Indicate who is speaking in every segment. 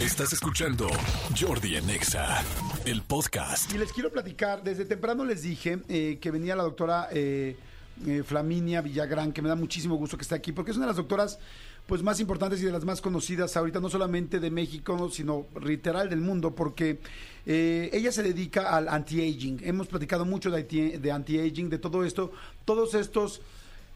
Speaker 1: Estás escuchando Jordi Anexa, el podcast.
Speaker 2: Y les quiero platicar, desde temprano les dije eh, que venía la doctora eh, eh, Flaminia Villagrán, que me da muchísimo gusto que esté aquí, porque es una de las doctoras pues más importantes y de las más conocidas ahorita, no solamente de México, sino literal del mundo, porque ella se dedica al anti-aging. Hemos platicado mucho de anti-aging, de todo esto, todos estos...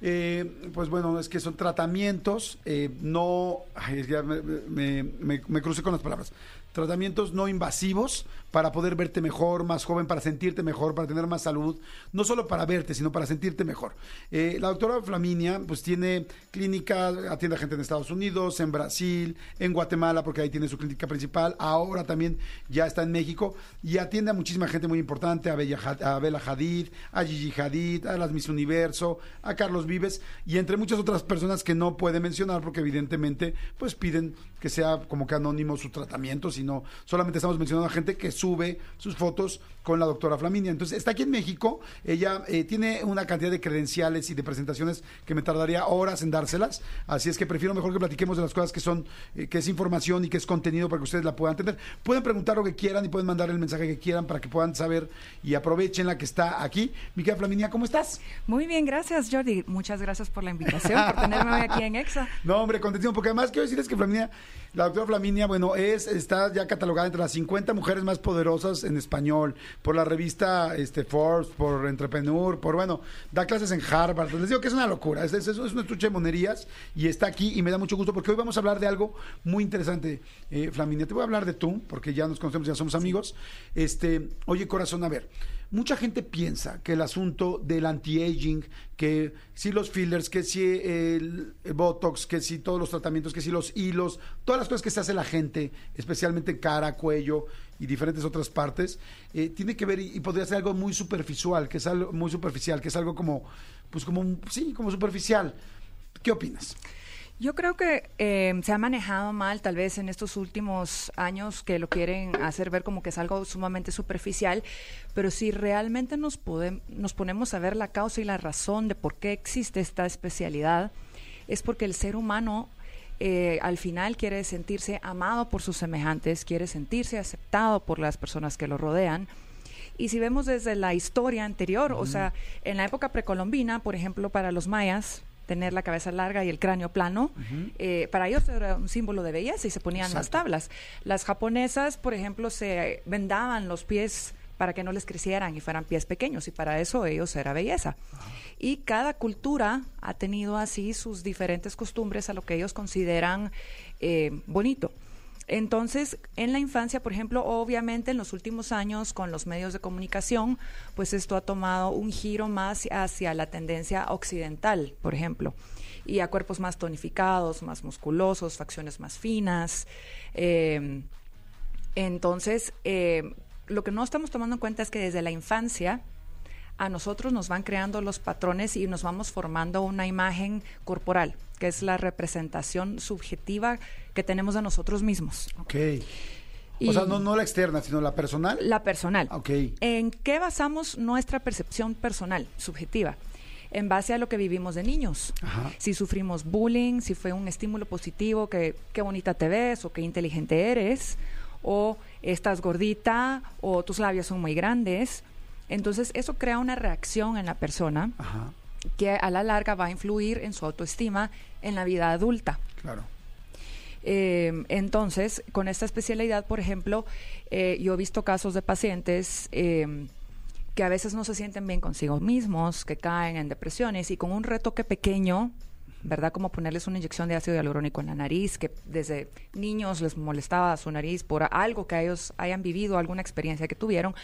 Speaker 2: eh, pues bueno, es que son tratamientos, eh, no, ay, me, me- me- me crucé con las palabras, tratamientos no invasivos para poder verte mejor, más joven, para sentirte mejor, para tener más salud, no solo para verte, sino para sentirte mejor. Eh, la doctora Flaminia, pues tiene clínica, atiende a gente en Estados Unidos, en Brasil, en Guatemala, porque ahí tiene su clínica principal, ahora también ya está en México, y atiende a muchísima gente muy importante, a Bella, a Bella Hadid, a Gigi Hadid, a las Miss Universo, a Carlos Vives, y entre muchas otras personas que no puede mencionar, porque evidentemente, pues piden que sea como que anónimo su tratamiento, sino solamente estamos mencionando a gente que sube sus fotos con la doctora Flaminia. Entonces, está aquí en México, ella eh, tiene una cantidad de credenciales y de presentaciones que me tardaría horas en dárselas, así es que prefiero mejor que platiquemos de las cosas que son, eh, que es información y que es contenido para que ustedes la puedan tener. Pueden preguntar lo que quieran y pueden mandar el mensaje que quieran para que puedan saber y aprovechen la que está aquí. Mi querida Flaminia, ¿cómo estás?
Speaker 3: Muy bien, gracias Jordi. Muchas gracias por la invitación, por tenerme hoy aquí en EXA.
Speaker 2: No, hombre, contentísimo, porque además quiero decirles que Flaminia, la doctora Flaminia, bueno, es, está ya catalogada entre las 50 mujeres más poderosas en español, por la revista este, Forbes, por Entrepreneur, por, bueno, da clases en Harvard. Les digo que es una locura, es, es, es una estuche de monerías y está aquí y me da mucho gusto porque hoy vamos a hablar de algo muy interesante, eh, Flaminia. Te voy a hablar de tú, porque ya nos conocemos, ya somos amigos. Este, oye, corazón, a ver. Mucha gente piensa que el asunto del anti-aging, que si los fillers, que si el, Botox, que si todos los tratamientos, que si los hilos, todas las cosas que se hace la gente, especialmente cara, cuello y diferentes otras partes, eh, tiene que ver y, y podría ser algo muy superficial, que es algo muy superficial, que es algo como, pues como, sí, como superficial. ¿Qué opinas?
Speaker 3: Yo creo que eh, se ha manejado mal tal vez en estos últimos años que lo quieren hacer ver como que es algo sumamente superficial, pero si realmente nos, podem- nos ponemos a ver la causa y la razón de por qué existe esta especialidad, es porque el ser humano eh, al final quiere sentirse amado por sus semejantes, quiere sentirse aceptado por las personas que lo rodean. Y si vemos desde la historia anterior, o sea, en la época precolombina, por ejemplo, para los mayas, tener la cabeza larga y el cráneo plano, eh, para ellos era un símbolo de belleza y se ponían las tablas. Las japonesas, por ejemplo, se vendaban los pies para que no les crecieran y fueran pies pequeños y para eso ellos era belleza. Y cada cultura ha tenido así sus diferentes costumbres a lo que ellos consideran eh, bonito. Entonces, en la infancia, por ejemplo, obviamente en los últimos años con los medios de comunicación, pues esto ha tomado un giro más hacia la tendencia occidental, por ejemplo, y a cuerpos más tonificados, más musculosos, facciones más finas. eh, entonces, eh, lo que no estamos tomando en cuenta es que desde la infancia a nosotros nos van creando los patrones y nos vamos formando una imagen corporal, que es la representación subjetiva que tenemos de nosotros mismos.
Speaker 2: Ok.
Speaker 3: Y
Speaker 2: o sea, no, no la externa, sino la personal.
Speaker 3: La personal.
Speaker 2: Ok.
Speaker 3: ¿En qué basamos nuestra percepción personal, subjetiva? En base a lo que vivimos de niños.
Speaker 2: Ajá.
Speaker 3: Si sufrimos bullying, si fue un estímulo positivo, que qué bonita te ves o qué inteligente eres, o estás gordita o tus labios son muy grandes. Entonces eso crea una reacción en la persona
Speaker 2: Ajá,
Speaker 3: que a la larga va a influir en su autoestima en la vida adulta.
Speaker 2: claro.
Speaker 3: Eh, entonces, con esta especialidad, por ejemplo, eh, yo he visto casos de pacientes eh, que a veces no se sienten bien consigo mismos, que caen en depresiones y con un retoque pequeño, ¿verdad? Como ponerles una inyección de ácido hialurónico en la nariz, que desde niños les molestaba su nariz por algo que ellos hayan vivido, alguna experiencia que tuvieron,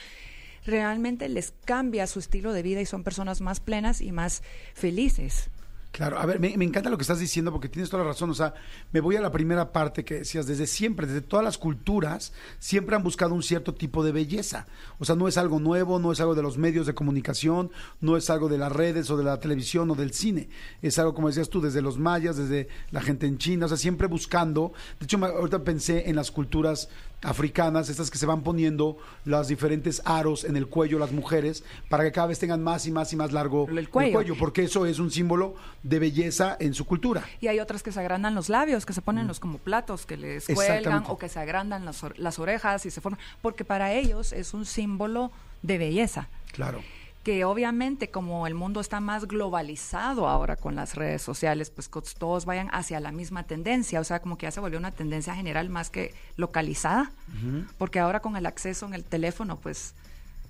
Speaker 3: realmente les cambia su estilo de vida y son personas más plenas y más felices.
Speaker 2: Claro, a ver, me, encanta lo que estás diciendo porque tienes toda la razón. O sea, me voy a la primera parte que decías, desde siempre, desde todas las culturas, siempre han buscado un cierto tipo de belleza. O sea, no es algo nuevo, no es algo de los medios de comunicación, no es algo de las redes o de la televisión o del cine. Es algo, como decías tú, desde los mayas, desde la gente en China, o sea, siempre buscando. De hecho, ahorita pensé en las culturas africanas, estas que se van poniendo los diferentes aros en el cuello las mujeres para que cada vez tengan más y más y más largo
Speaker 3: El cuello.
Speaker 2: porque eso es un símbolo de belleza en su cultura.
Speaker 3: Y hay otras que se agrandan los labios, que se ponen los como platos, que les cuelgan o que se agrandan las, las orejas y se forman, porque para ellos es un símbolo de belleza.
Speaker 2: Claro.
Speaker 3: Que obviamente como el mundo está más globalizado ahora con las redes sociales, pues todos vayan hacia la misma tendencia, o sea, como que ya se volvió una tendencia general más que localizada, porque ahora con el acceso en el teléfono, pues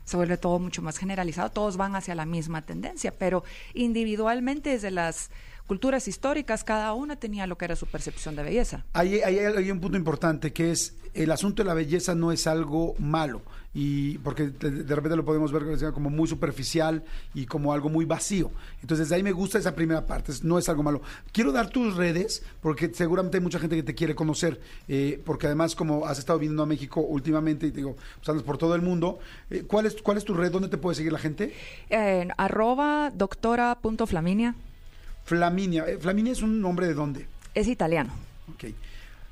Speaker 3: se vuelve todo mucho más generalizado, todos van hacia la misma tendencia, pero individualmente desde las culturas históricas cada una tenía lo que era su percepción de belleza.
Speaker 2: Hay, hay- hay un punto importante que es el asunto de la belleza no es algo malo y porque de, de repente lo podemos ver como muy superficial y como algo muy vacío. Entonces desde ahí me gusta esa primera parte, no es algo malo. Quiero dar tus redes porque seguramente hay mucha gente que te quiere conocer eh, porque además como has estado viniendo a México últimamente y te digo, pues andas por todo el mundo, eh, ¿cuál, es, ¿cuál es tu red? ¿Dónde te puede seguir la gente?
Speaker 3: En arroba doctora.flaminia
Speaker 2: Flaminia. Eh, Flaminia es un nombre de dónde?
Speaker 3: es italiano.
Speaker 2: Ok.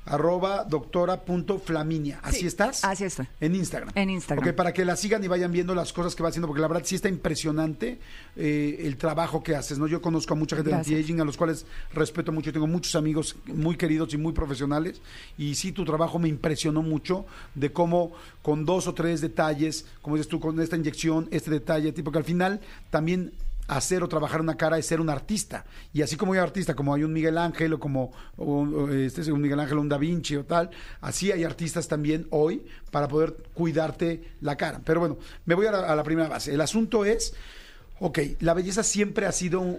Speaker 2: Arroba doctora punto Flaminia. ¿Así
Speaker 3: Sí,
Speaker 2: estás?
Speaker 3: así estoy.
Speaker 2: En Instagram.
Speaker 3: En Instagram.
Speaker 2: Ok, para que la sigan y vayan viendo las cosas que va haciendo, porque la verdad sí está impresionante eh, el trabajo que haces, ¿no? Yo conozco a mucha gente de anti-aging, a los cuales respeto mucho, tengo muchos amigos muy queridos y muy profesionales, y sí, tu trabajo me impresionó mucho de cómo con dos o tres detalles, como dices tú, con esta inyección, este detalle, tipo que al final también hacer o trabajar una cara es ser un artista. Y así como hay artista, como hay un Miguel Ángel o como o- este es un Miguel Ángel un Da Vinci o tal, así hay artistas también hoy para poder cuidarte la cara. Pero bueno, me voy a la, a la primera base. El asunto es, ok, la belleza siempre ha sido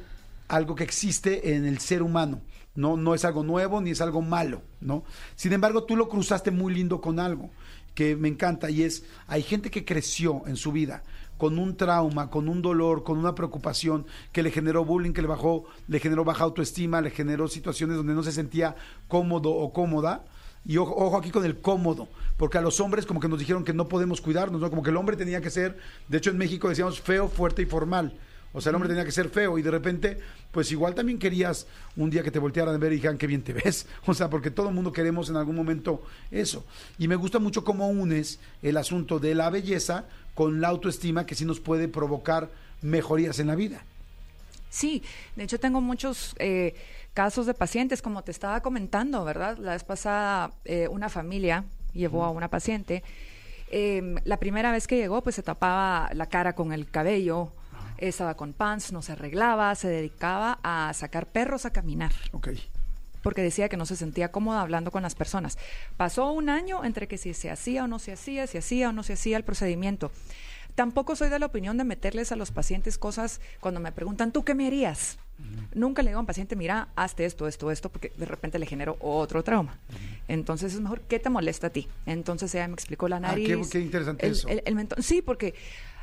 Speaker 2: algo que existe en el ser humano. No, no es algo nuevo ni es algo malo, ¿no? Sin embargo, tú lo cruzaste muy lindo con algo que me encanta y es, hay gente que creció en su vida con un trauma, con un dolor, con una preocupación que le generó bullying, que le bajó, le generó baja autoestima, le generó situaciones donde no se sentía cómodo o cómoda. Y ojo, ojo aquí con el cómodo, porque a los hombres como que nos dijeron que no podemos cuidarnos, ¿no? Como que el hombre tenía que ser, de hecho en México decíamos feo, fuerte y formal. O sea, el hombre tenía que ser feo y de repente, pues igual también querías un día que te voltearan a ver y dijeran qué bien te ves. O sea, porque todo el mundo queremos en algún momento eso. Y me gusta mucho cómo unes el asunto de la belleza con la autoestima que sí nos puede provocar mejorías en la vida.
Speaker 3: Sí, de hecho tengo muchos eh, casos de pacientes, como te estaba comentando, ¿verdad? La vez pasada eh, una familia llevó a una paciente. eh, la primera vez que llegó, pues se tapaba la cara con el cabello, estaba con pants, no se arreglaba, se dedicaba a sacar perros a caminar
Speaker 2: Ok.
Speaker 3: porque decía que no se sentía cómoda hablando con las personas. Pasó un año entre que si se hacía o no se hacía, si hacía o no se hacía el procedimiento. Tampoco soy de la opinión de meterles a los pacientes cosas cuando me preguntan, ¿tú qué me harías? Nunca le digo a un paciente, mira, hazte esto, esto, esto, porque de repente le genero otro trauma. Entonces es mejor, ¿qué te molesta a ti? Entonces ella me explicó la
Speaker 2: Ah,
Speaker 3: nariz.
Speaker 2: qué- qué interesante
Speaker 3: el-
Speaker 2: eso.
Speaker 3: el- el mentón. Sí, porque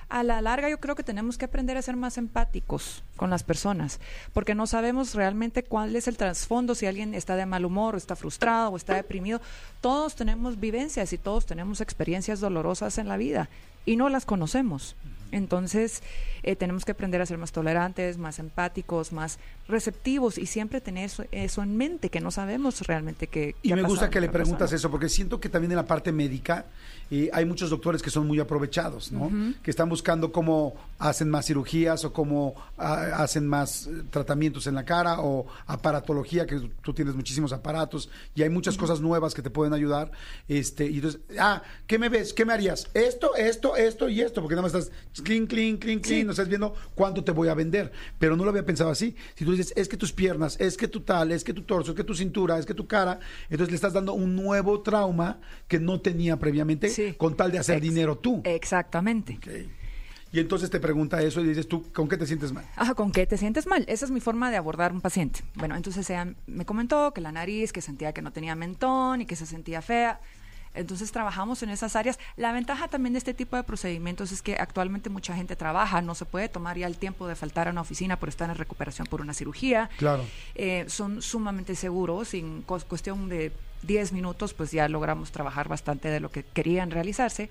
Speaker 3: a la larga yo creo que tenemos que aprender a ser más empáticos con las personas, porque no sabemos realmente cuál es el trasfondo, si alguien está de mal humor, está frustrado, o está deprimido. Todos tenemos vivencias y todos tenemos experiencias dolorosas en la vida y no las conocemos. Entonces, eh, tenemos que aprender a ser más tolerantes, más empáticos, más receptivos y siempre tener eso, eso en mente, que no sabemos realmente qué.
Speaker 2: Y
Speaker 3: qué
Speaker 2: me gusta que le preguntas
Speaker 3: persona.
Speaker 2: eso, porque siento que también en la parte médica eh, hay muchos doctores que son muy aprovechados, ¿no? Que están buscando cómo hacen más cirugías o cómo ah, hacen más eh, tratamientos en la cara o aparatología, que tú tienes muchísimos aparatos y hay muchas cosas nuevas que te pueden ayudar. Este, y entonces, ah, ¿qué me ves? ¿Qué me harías? Esto, esto, esto y esto, porque nada más estás clean, clean, clean,
Speaker 3: Sí.
Speaker 2: no estás viendo cuánto te voy a vender. Pero no lo había pensado así. Si tú dices, es que tus piernas, es que tu tal, es que tu torso, es que tu cintura, es que tu cara, entonces le estás dando un nuevo trauma que no tenía previamente
Speaker 3: Sí.
Speaker 2: con tal de hacer
Speaker 3: Ex-
Speaker 2: dinero tú.
Speaker 3: Exactamente.
Speaker 2: Y entonces te pregunta eso y dices tú, ¿con qué te sientes mal?
Speaker 3: Ajá, ¿con qué te sientes mal? Esa es mi forma de abordar un paciente. Bueno, entonces ella me comentó que la nariz, que sentía que no tenía mentón y que se sentía fea. Entonces trabajamos en esas áreas. La ventaja también de este tipo de procedimientos es que actualmente mucha gente trabaja, no se puede tomar ya el tiempo de faltar a una oficina por estar en recuperación por una cirugía.
Speaker 2: Claro.
Speaker 3: Eh, son sumamente seguros, en cuestión de 10 minutos pues ya logramos trabajar bastante de lo que querían realizarse.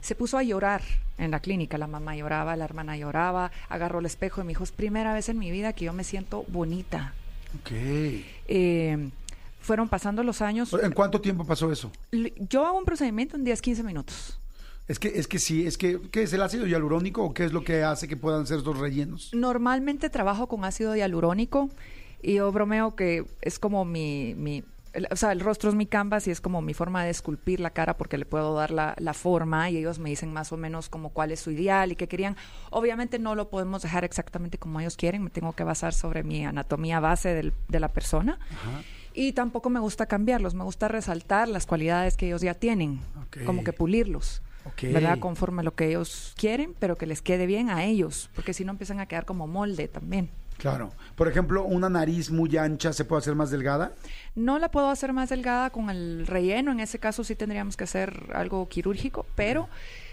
Speaker 3: Se puso a llorar en la clínica, la mamá lloraba, la hermana lloraba, agarró el espejo y me dijo, es primera vez en mi vida que yo me siento bonita.
Speaker 2: Ok.
Speaker 3: Eh, fueron pasando los años.
Speaker 2: ¿En cuánto tiempo pasó eso?
Speaker 3: Yo hago un procedimiento en 10, 15 minutos.
Speaker 2: Es que, es que sí, es que, ¿qué es el ácido hialurónico o qué es lo que hace que puedan ser estos rellenos?
Speaker 3: Normalmente trabajo con ácido hialurónico y yo bromeo que es como mi, mi el- o sea, el rostro es mi canvas y es como mi forma de esculpir la cara porque le puedo dar la, la forma y ellos me dicen más o menos como cuál es su ideal y qué querían. Obviamente no lo podemos dejar exactamente como ellos quieren, me tengo que basar sobre mi anatomía base del- de la persona. Y tampoco me gusta cambiarlos, me gusta resaltar las cualidades que ellos ya tienen, como que pulirlos. ¿Verdad? Conforme a lo que ellos quieren, pero que les quede bien a ellos, porque si no empiezan a quedar como molde también.
Speaker 2: Claro. Por ejemplo, una nariz muy ancha se puede hacer más delgada.
Speaker 3: No la puedo hacer más delgada con el relleno, en ese caso sí tendríamos que hacer algo quirúrgico, pero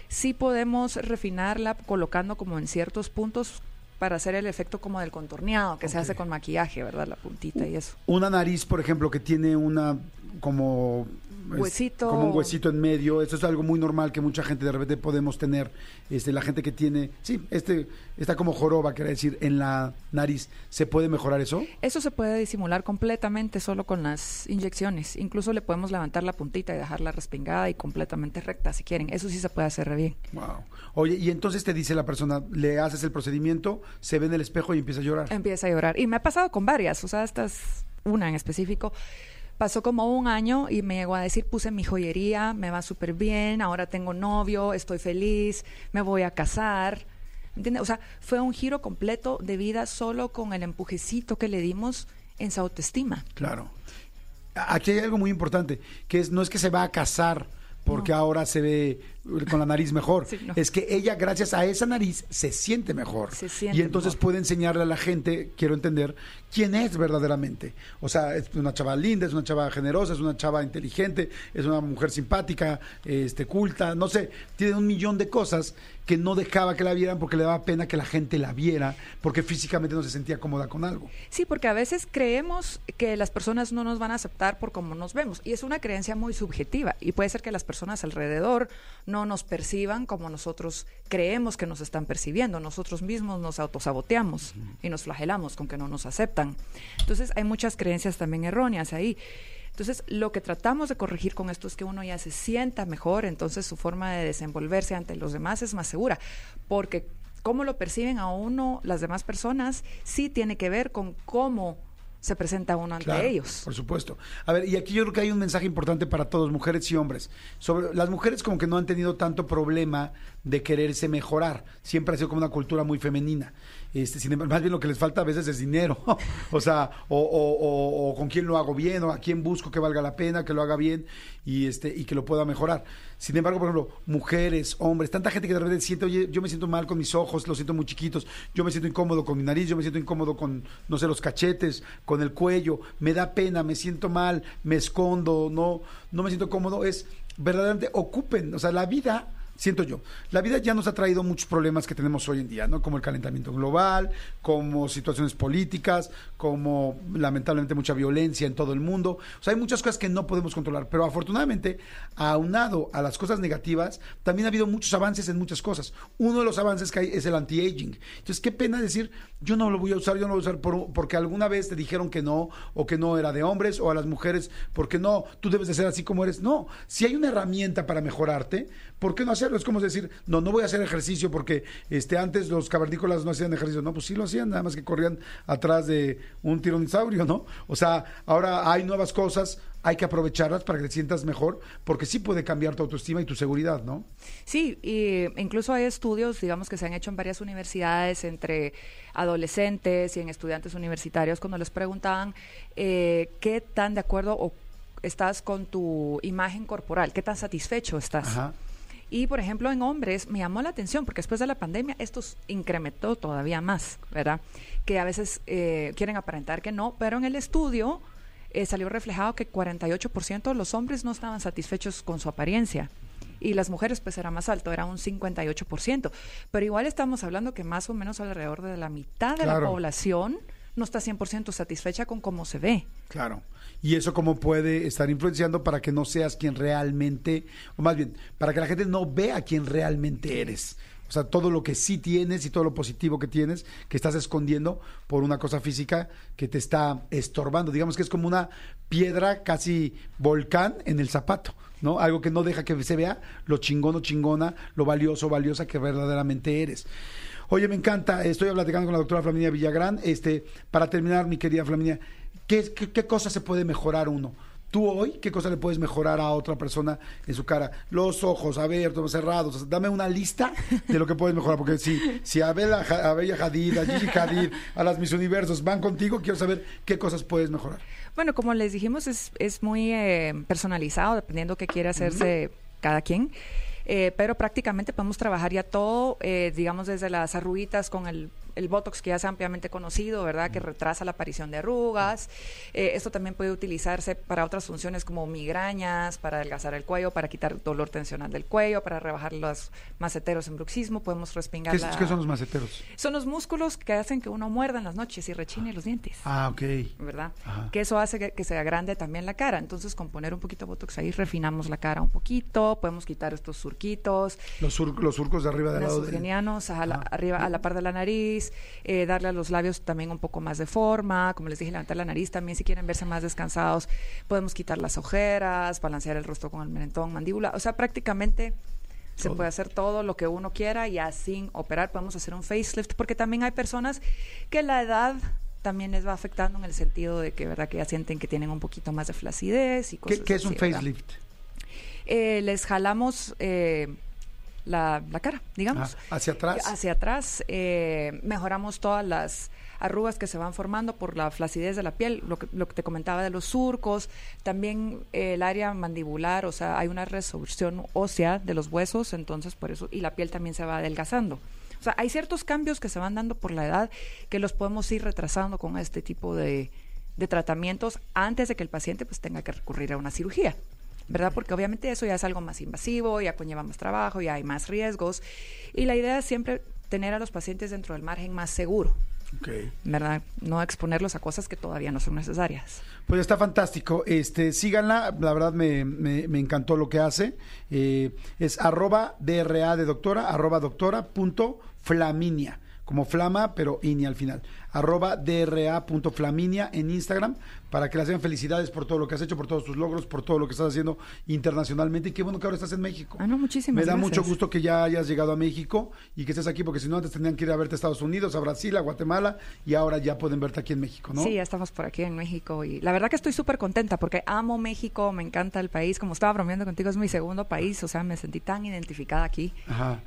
Speaker 3: sí podemos refinarla colocando como en ciertos puntos para hacer el efecto como del contorneado que se hace con maquillaje, ¿verdad? La puntita y eso.
Speaker 2: Una nariz, por ejemplo, que tiene una como
Speaker 3: Huesito.
Speaker 2: como un huesito en medio. Eso es algo muy normal que mucha gente de repente podemos tener. Este, la gente que tiene, sí, este, está como joroba, quiere decir, en la nariz. ¿Se puede mejorar eso?
Speaker 3: Eso se puede disimular completamente solo con las inyecciones. Incluso le podemos levantar la puntita y dejarla respingada y completamente recta si quieren. Eso sí se puede hacer re bien.
Speaker 2: Wow. Oye, y entonces te dice la persona, le haces el procedimiento, se ve en el espejo y empieza a llorar.
Speaker 3: empieza a llorar. Y me ha pasado con varias, o sea, esta es una en específico. Pasó como un año y me llegó a decir, puse mi joyería, me va súper bien, ahora tengo novio, estoy feliz, me voy a casar. ¿Entiendes? O sea, fue un giro completo de vida solo con el empujecito que le dimos en su autoestima.
Speaker 2: Claro. Aquí hay algo muy importante, que es no es que se va a casar porque ahora se ve con la nariz mejor,
Speaker 3: Sí, no.
Speaker 2: es que ella gracias a esa nariz se siente mejor.
Speaker 3: Se siente
Speaker 2: y entonces
Speaker 3: mejor.
Speaker 2: puede enseñarle a la gente, quiero entender, quién es verdaderamente. O sea, es una chava linda, es una chava generosa, es una chava inteligente, es una mujer simpática, este culta, no sé, tiene un millón de cosas que no dejaba que la vieran porque le daba pena que la gente la viera, porque físicamente no se sentía cómoda con algo.
Speaker 3: Sí, porque a veces creemos que las personas no nos van a aceptar por cómo nos vemos. Y es una creencia muy subjetiva. Y puede ser que las personas alrededor no nos perciban como nosotros creemos que nos están percibiendo. Nosotros mismos nos autosaboteamos y nos flagelamos con que no nos aceptan. Entonces hay muchas creencias también erróneas ahí. Entonces, lo que tratamos de corregir con esto es que uno ya se sienta mejor, entonces su forma de desenvolverse ante los demás es más segura, porque cómo lo perciben a uno las demás personas sí tiene que ver con cómo se presenta uno ante
Speaker 2: Claro,
Speaker 3: ellos.
Speaker 2: Por supuesto. A ver, y aquí yo creo que hay un mensaje importante para todos, mujeres y hombres. Sobre las mujeres como que no han tenido tanto problema de quererse mejorar. Siempre ha sido como una cultura muy femenina. Este, sin embargo, más bien lo que les falta a veces es dinero. o sea, o, con quién lo hago bien, o a quién busco que valga la pena, que lo haga bien y este y que lo pueda mejorar. Sin embargo, por ejemplo, mujeres, hombres, tanta gente que de repente siente, oye, yo me siento mal con mis ojos, los siento muy chiquitos, yo me siento incómodo con mi nariz, yo me siento incómodo con, no sé, los cachetes, con el cuello, me da pena, me siento mal, me escondo, no, no me siento cómodo. Es verdaderamente ocupen, o sea, la vida siento yo. La vida ya nos ha traído muchos problemas que tenemos hoy en día, ¿no? Como el calentamiento global, como situaciones políticas, como lamentablemente mucha violencia en todo el mundo. O sea, hay muchas cosas que no podemos controlar, pero afortunadamente, aunado a las cosas negativas, también ha habido muchos avances en muchas cosas. Uno de los avances que hay es el anti-aging. Entonces, qué pena decir, yo no lo voy a usar, yo no lo voy a usar por- porque alguna vez te dijeron que no, o que no era de hombres, o a las mujeres, porque no, tú debes de ser así como eres. No, si hay una herramienta para mejorarte, ¿por qué no hacerlo? Es como decir, no, no voy a hacer ejercicio porque este antes los cavernícolas no hacían ejercicio. No, pues sí lo hacían, nada más que corrían atrás de un tiranosaurio, ¿no? O sea, ahora hay nuevas cosas, hay que aprovecharlas para que te sientas mejor, porque sí puede cambiar tu autoestima y tu seguridad, ¿no?
Speaker 3: Sí, y incluso hay estudios, digamos, que se han hecho en varias universidades entre adolescentes y en estudiantes universitarios cuando les preguntaban eh, qué tan de acuerdo o estás con tu imagen corporal, qué tan satisfecho estás.
Speaker 2: Ajá.
Speaker 3: Y, por ejemplo, en hombres me llamó la atención porque después de la pandemia esto incrementó todavía más, ¿verdad? Que a veces eh, quieren aparentar que no, pero en el estudio eh, salió reflejado que 48% de los hombres no estaban satisfechos con su apariencia. Y las mujeres pues era más alto, era un 58%. Pero igual estamos hablando que más o menos alrededor de la mitad de
Speaker 2: Claro.
Speaker 3: la población no está 100% satisfecha con cómo se ve.
Speaker 2: Claro. Y eso cómo puede estar influenciando para que no seas quien realmente, o más bien, para que la gente no vea quién realmente eres. O sea, todo lo que sí tienes y todo lo positivo que tienes, que estás escondiendo por una cosa física que te está estorbando. Digamos que es como una piedra casi volcán en el zapato. ¿no? Algo que no deja que se vea lo chingón o chingona, lo valioso o valiosa que verdaderamente eres. Oye, me encanta, estoy platicando con la doctora Flaminia Villagrán. Este, para terminar, mi querida Flaminia, ¿qué, qué, qué cosa se puede mejorar uno? Tú hoy, ¿qué cosa le puedes mejorar a otra persona en su cara? Los ojos abiertos, cerrados. Dame una lista de lo que puedes mejorar. Porque si, si a, Bella, a Bella Hadid, a Gigi Hadid, a las Mis Universos van contigo, quiero saber qué cosas puedes mejorar.
Speaker 3: Bueno, como les dijimos, es, es muy eh, personalizado, dependiendo qué quiere hacerse cada quien. Eh, pero prácticamente podemos trabajar ya todo, eh, digamos, desde las arruguitas con el el Botox que ya es ampliamente conocido, ¿verdad? Que retrasa la aparición de arrugas. Eh, esto también puede utilizarse para otras funciones como migrañas, para adelgazar el cuello, para quitar dolor tensional del cuello, para rebajar los maceteros en bruxismo. Podemos respingar.
Speaker 2: ¿Qué, ¿Qué, son los maceteros?
Speaker 3: Son los músculos que hacen que uno muerda en las noches y rechine los dientes.
Speaker 2: Ah, ok.
Speaker 3: ¿Verdad? Que eso hace que, se agrande también la cara. Entonces, con poner un poquito de Botox ahí, refinamos la cara un poquito. Podemos quitar estos surquitos.
Speaker 2: Los, los surcos de arriba del lado.
Speaker 3: Los a la, arriba, a la par de la nariz eh, darle a los labios también un poco más de forma, como les dije, levantar la nariz también si quieren verse más descansados, podemos quitar las ojeras, balancear el rostro con el mentón, mandíbula, o sea, prácticamente se puede hacer todo lo que uno quiera y sin operar podemos hacer un facelift, porque también hay personas que la edad también les va afectando en el sentido de que verdad que ya sienten que tienen un poquito más de flacidez y cosas
Speaker 2: ¿Qué, qué es un facelift?
Speaker 3: Eh, les jalamos eh, la, cara, digamos.
Speaker 2: Ah, ¿Hacia atrás?
Speaker 3: Hacia atrás. Eh, mejoramos todas las arrugas que se van formando por la flacidez de la piel, lo que, lo que te comentaba de los surcos, también eh, el área mandibular, o sea, hay una resolución ósea de los huesos, entonces por eso, y la piel también se va adelgazando. O sea, hay ciertos cambios que se van dando por la edad que los podemos ir retrasando con este tipo de, de tratamientos antes de que el paciente pues tenga que recurrir a una cirugía. ¿Verdad? Porque obviamente eso ya es algo más invasivo, ya conlleva más trabajo, ya hay más riesgos. Y la idea es siempre tener a los pacientes dentro del margen más seguro. ¿Verdad? No exponerlos a cosas que todavía no son necesarias.
Speaker 2: Pues está fantástico. Este, síganla, la verdad me, me, encantó lo que hace. Eh, es arroba DRA de doctora, arroba doctora punto flaminia, como flama, pero ini al final. Arroba DRA.flaminia en Instagram para que le den felicidades por todo lo que has hecho, por todos tus logros, por todo lo que estás haciendo internacionalmente. Y qué bueno que ahora estás en México.
Speaker 3: Ah, no, muchísimas
Speaker 2: Me da mucho gusto que ya hayas llegado a México y que estés aquí, porque si no, antes tendrían que ir a verte a Estados Unidos, a Brasil, a Guatemala, y ahora ya pueden verte aquí en México, ¿no?
Speaker 3: Sí, ya estamos por aquí en México. Y la verdad que estoy súper contenta porque amo México, me encanta el país. Como estaba bromeando contigo, es mi segundo país, o sea, me sentí tan identificada aquí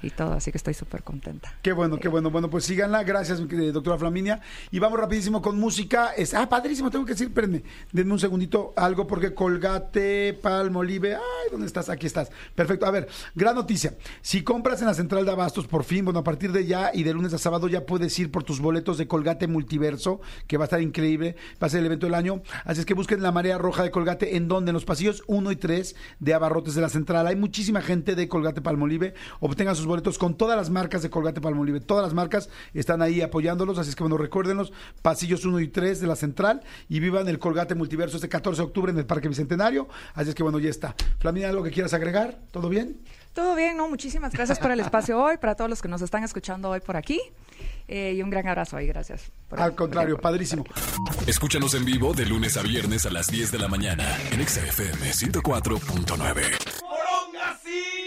Speaker 3: y todo, así que estoy súper contenta.
Speaker 2: Qué bueno, qué bueno. Bueno, pues síganla. Gracias, doctora Flaminia. Y vamos rapidísimo con música. Es, ah, padrísimo, tengo que decir, espérenme, denme un segundo algo porque Colgate, Palmolive, ay, ¿dónde estás? Aquí estás. Perfecto. A ver, gran noticia. Si compras en la central de abastos, por fin, bueno, a partir de ya y de lunes a sábado ya puedes ir por tus boletos de Colgate Multiverso, que va a estar increíble, va a ser el evento del año. Así es que busquen la marea roja de Colgate, en donde en los pasillos 1 y 3 de abarrotes de la central. Hay muchísima gente de Colgate Palmolive. Obtengan sus boletos con todas las marcas de Colgate Palmolive. Todas las marcas están ahí apoyándolos. Así es que, bueno, recuérdenlos, pasillos 1 y 3 de la central y vivan el Colgate Multiverso este 14 de octubre en el Parque Bicentenario. Así es que bueno, ya está. Flamina, ¿algo que quieras agregar? ¿Todo bien?
Speaker 3: Todo bien, ¿no? Muchísimas gracias por el espacio hoy, para todos los que nos están escuchando hoy por aquí. Eh, y un gran abrazo ahí, gracias.
Speaker 2: Al contrario, padrísimo.
Speaker 1: Escúchanos en vivo de lunes a viernes a las 10 de la mañana en XFM 104.9.